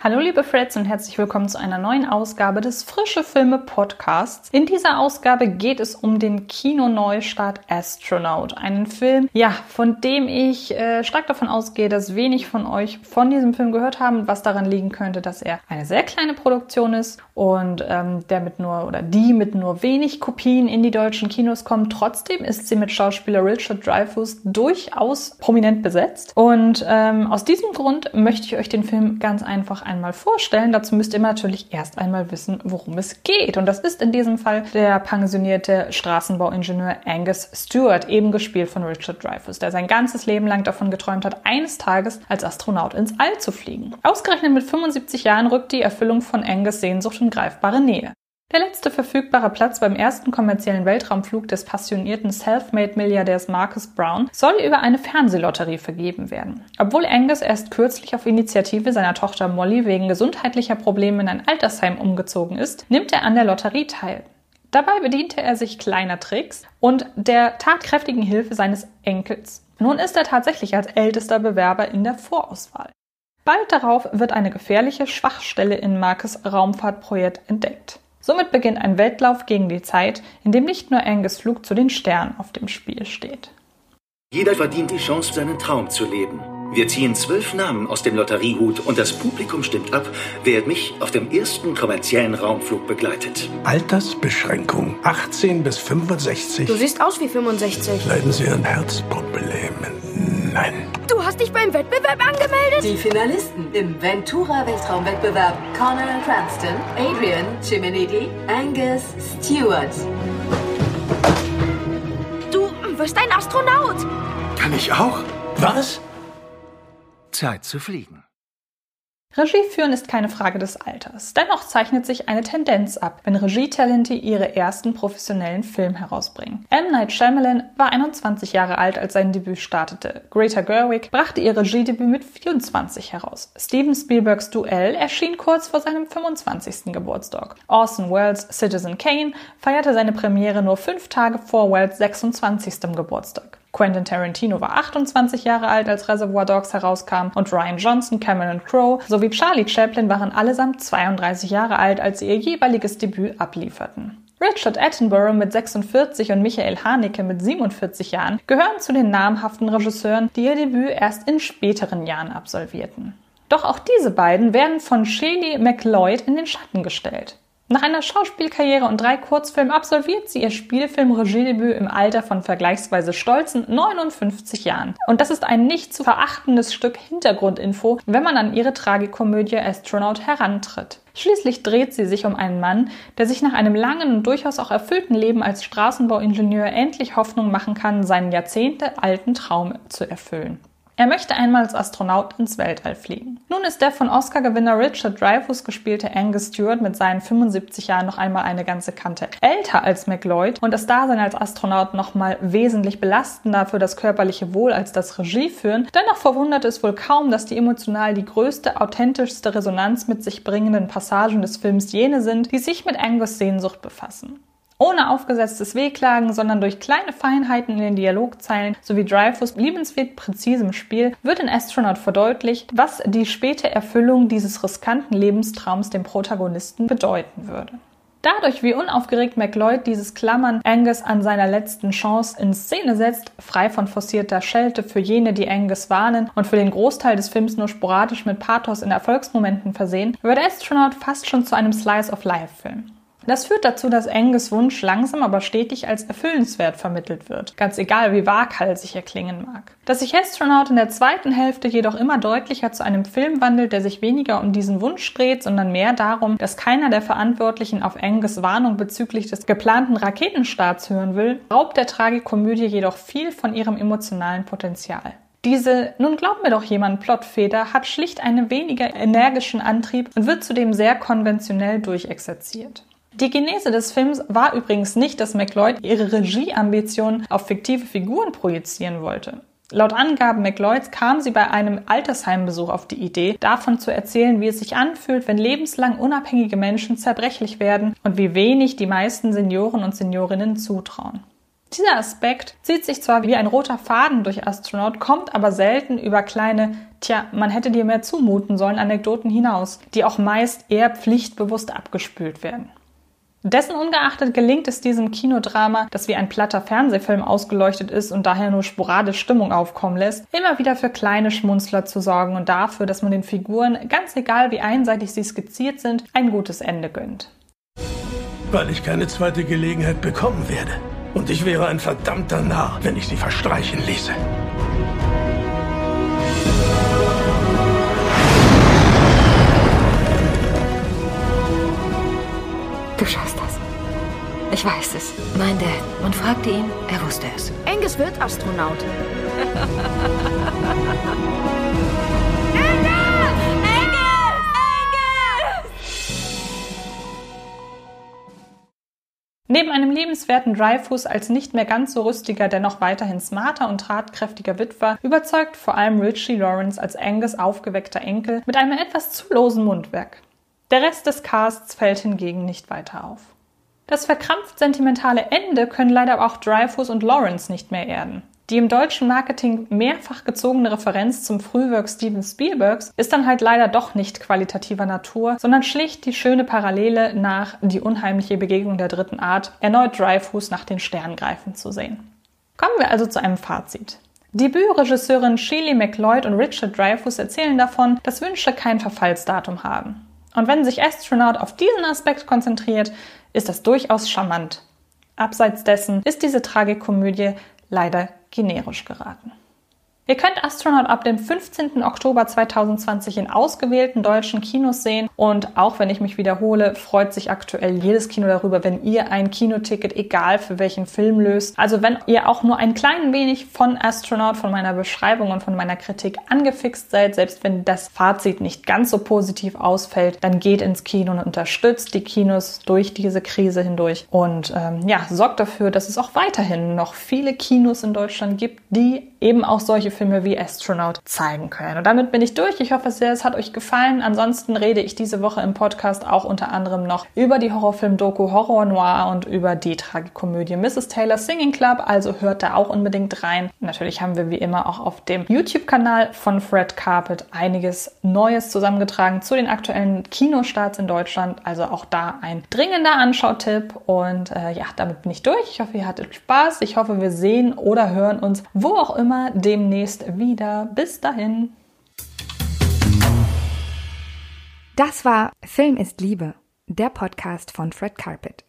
Hallo liebe Freds und herzlich willkommen zu einer neuen Ausgabe des Frische Filme Podcasts. In dieser Ausgabe geht es um den Kinoneustart Astronaut, einen Film, ja, von dem ich äh, stark davon ausgehe, dass wenig von euch von diesem Film gehört haben, was daran liegen könnte, dass er eine sehr kleine Produktion ist und ähm, der mit nur oder die mit nur wenig Kopien in die deutschen Kinos kommt. Trotzdem ist sie mit Schauspieler Richard Dreyfuss durchaus prominent besetzt und ähm, aus diesem Grund möchte ich euch den Film ganz einfach einmal vorstellen. Dazu müsst ihr natürlich erst einmal wissen, worum es geht. Und das ist in diesem Fall der pensionierte Straßenbauingenieur Angus Stewart, eben gespielt von Richard Dreyfuss, der sein ganzes Leben lang davon geträumt hat, eines Tages als Astronaut ins All zu fliegen. Ausgerechnet mit 75 Jahren rückt die Erfüllung von Angus Sehnsucht in greifbare Nähe. Der letzte verfügbare Platz beim ersten kommerziellen Weltraumflug des passionierten Selfmade-Milliardärs Marcus Brown soll über eine Fernsehlotterie vergeben werden. Obwohl Angus erst kürzlich auf Initiative seiner Tochter Molly wegen gesundheitlicher Probleme in ein Altersheim umgezogen ist, nimmt er an der Lotterie teil. Dabei bediente er sich kleiner Tricks und der tatkräftigen Hilfe seines Enkels. Nun ist er tatsächlich als ältester Bewerber in der Vorauswahl. Bald darauf wird eine gefährliche Schwachstelle in Marcus Raumfahrtprojekt entdeckt. Somit beginnt ein Wettlauf gegen die Zeit, in dem nicht nur Angus Flug zu den Sternen auf dem Spiel steht. Jeder verdient die Chance, seinen Traum zu leben. Wir ziehen zwölf Namen aus dem Lotteriehut und das Publikum stimmt ab, wer mich auf dem ersten kommerziellen Raumflug begleitet. Altersbeschränkung 18 bis 65. Du siehst aus wie 65. Leiden Sie an Herzproblemen? Nein. Du hast dich beim Wettbewerb angemeldet? Die Finalisten im Ventura Weltraumwettbewerb Connor Cranston, Adrian Chimenidi, Angus Stewart. Du wirst ein Astronaut. Kann ich auch? Was? Zeit zu fliegen. Regie führen ist keine Frage des Alters. Dennoch zeichnet sich eine Tendenz ab, wenn Regietalente ihre ersten professionellen Film herausbringen. M. Night Shyamalan war 21 Jahre alt, als sein Debüt startete. Greta Gerwig brachte ihr Regiedebüt mit 24 heraus. Steven Spielbergs Duell erschien kurz vor seinem 25. Geburtstag. Orson Welles Citizen Kane feierte seine Premiere nur fünf Tage vor Welles 26. Geburtstag. Quentin Tarantino war 28 Jahre alt, als Reservoir Dogs herauskam und Ryan Johnson, Cameron Crowe sowie Charlie Chaplin waren allesamt 32 Jahre alt, als sie ihr jeweiliges Debüt ablieferten. Richard Attenborough mit 46 und Michael Haneke mit 47 Jahren gehören zu den namhaften Regisseuren, die ihr Debüt erst in späteren Jahren absolvierten. Doch auch diese beiden werden von Shelley McLeod in den Schatten gestellt. Nach einer Schauspielkarriere und drei Kurzfilmen absolviert sie ihr Spielfilm-Regiedebüt im Alter von vergleichsweise stolzen 59 Jahren. Und das ist ein nicht zu verachtendes Stück Hintergrundinfo, wenn man an ihre Tragikomödie Astronaut herantritt. Schließlich dreht sie sich um einen Mann, der sich nach einem langen und durchaus auch erfüllten Leben als Straßenbauingenieur endlich Hoffnung machen kann, seinen jahrzehntealten Traum zu erfüllen. Er möchte einmal als Astronaut ins Weltall fliegen. Nun ist der von Oscar-Gewinner Richard Dreyfuss gespielte Angus Stewart mit seinen 75 Jahren noch einmal eine ganze Kante älter als McLeod und das Dasein als Astronaut noch mal wesentlich belastender für das körperliche Wohl als das Regieführen. Dennoch verwundert es wohl kaum, dass die emotional die größte, authentischste Resonanz mit sich bringenden Passagen des Films jene sind, die sich mit Angus Sehnsucht befassen. Ohne aufgesetztes Wehklagen, sondern durch kleine Feinheiten in den Dialogzeilen sowie Dreyfus liebenswert präzisem Spiel wird in Astronaut verdeutlicht, was die späte Erfüllung dieses riskanten Lebenstraums dem Protagonisten bedeuten würde. Dadurch, wie unaufgeregt McLeod dieses Klammern Angus an seiner letzten Chance in Szene setzt, frei von forcierter Schelte für jene, die Angus warnen und für den Großteil des Films nur sporadisch mit Pathos in Erfolgsmomenten versehen, wird Astronaut fast schon zu einem Slice of Life Film. Das führt dazu, dass Angus Wunsch langsam aber stetig als erfüllenswert vermittelt wird, ganz egal wie waghalsig er klingen mag. Dass sich Astronaut in der zweiten Hälfte jedoch immer deutlicher zu einem Film wandelt, der sich weniger um diesen Wunsch dreht, sondern mehr darum, dass keiner der Verantwortlichen auf Angus Warnung bezüglich des geplanten Raketenstarts hören will, raubt der Tragikomödie jedoch viel von ihrem emotionalen Potenzial. Diese Nun glaub mir doch jemand Plotfeder hat schlicht einen weniger energischen Antrieb und wird zudem sehr konventionell durchexerziert. Die Genese des Films war übrigens nicht, dass McLeod ihre Regieambitionen auf fiktive Figuren projizieren wollte. Laut Angaben McLeods kam sie bei einem Altersheimbesuch auf die Idee, davon zu erzählen, wie es sich anfühlt, wenn lebenslang unabhängige Menschen zerbrechlich werden und wie wenig die meisten Senioren und Seniorinnen zutrauen. Dieser Aspekt zieht sich zwar wie ein roter Faden durch Astronaut, kommt aber selten über kleine, tja, man hätte dir mehr zumuten sollen, Anekdoten hinaus, die auch meist eher pflichtbewusst abgespült werden. Dessen ungeachtet gelingt es diesem Kinodrama, das wie ein platter Fernsehfilm ausgeleuchtet ist und daher nur sporadisch Stimmung aufkommen lässt, immer wieder für kleine Schmunzler zu sorgen und dafür, dass man den Figuren, ganz egal wie einseitig sie skizziert sind, ein gutes Ende gönnt. Weil ich keine zweite Gelegenheit bekommen werde. Und ich wäre ein verdammter Narr, wenn ich sie verstreichen ließe. Du schaffst das. Ich weiß es. Mein Dad. Man fragte ihn, er wusste es. Angus wird Astronaut. Neben einem lebenswerten Dreyfus als nicht mehr ganz so rüstiger, dennoch weiterhin smarter und tatkräftiger Witwer, überzeugt vor allem Richie Lawrence als Angus aufgeweckter Enkel mit einem etwas zu losen Mundwerk. Der Rest des Casts fällt hingegen nicht weiter auf. Das verkrampft sentimentale Ende können leider auch Dreyfus und Lawrence nicht mehr erden. Die im deutschen Marketing mehrfach gezogene Referenz zum Frühwerk Steven Spielbergs ist dann halt leider doch nicht qualitativer Natur, sondern schlicht die schöne Parallele nach die unheimliche Begegnung der dritten Art, erneut Dreyfus nach den Sternen greifen zu sehen. Kommen wir also zu einem Fazit. Debütregisseurin Shelley McLeod und Richard Dreyfus erzählen davon, dass Wünsche kein Verfallsdatum haben. Und wenn sich Astronaut auf diesen Aspekt konzentriert, ist das durchaus charmant. Abseits dessen ist diese Tragikomödie leider generisch geraten. Ihr könnt Astronaut ab dem 15. Oktober 2020 in ausgewählten deutschen Kinos sehen. Und auch wenn ich mich wiederhole, freut sich aktuell jedes Kino darüber, wenn ihr ein Kinoticket, egal für welchen Film löst. Also wenn ihr auch nur ein klein wenig von Astronaut, von meiner Beschreibung und von meiner Kritik angefixt seid, selbst wenn das Fazit nicht ganz so positiv ausfällt, dann geht ins Kino und unterstützt die Kinos durch diese Krise hindurch. Und ähm, ja, sorgt dafür, dass es auch weiterhin noch viele Kinos in Deutschland gibt, die eben auch solche Filme wie Astronaut zeigen können. Und damit bin ich durch. Ich hoffe sehr, es hat euch gefallen. Ansonsten rede ich diese Woche im Podcast auch unter anderem noch über die Horrorfilm-Doku Horror Noir und über die Tragikomödie Mrs. Taylor Singing Club. Also hört da auch unbedingt rein. Natürlich haben wir wie immer auch auf dem YouTube-Kanal von Fred Carpet einiges Neues zusammengetragen zu den aktuellen Kinostarts in Deutschland. Also auch da ein dringender Anschautipp. Und äh, ja, damit bin ich durch. Ich hoffe, ihr hattet Spaß. Ich hoffe, wir sehen oder hören uns wo auch immer demnächst demnächst wieder. Bis dahin. Das war Film ist Liebe, der Podcast von Fred Carpet.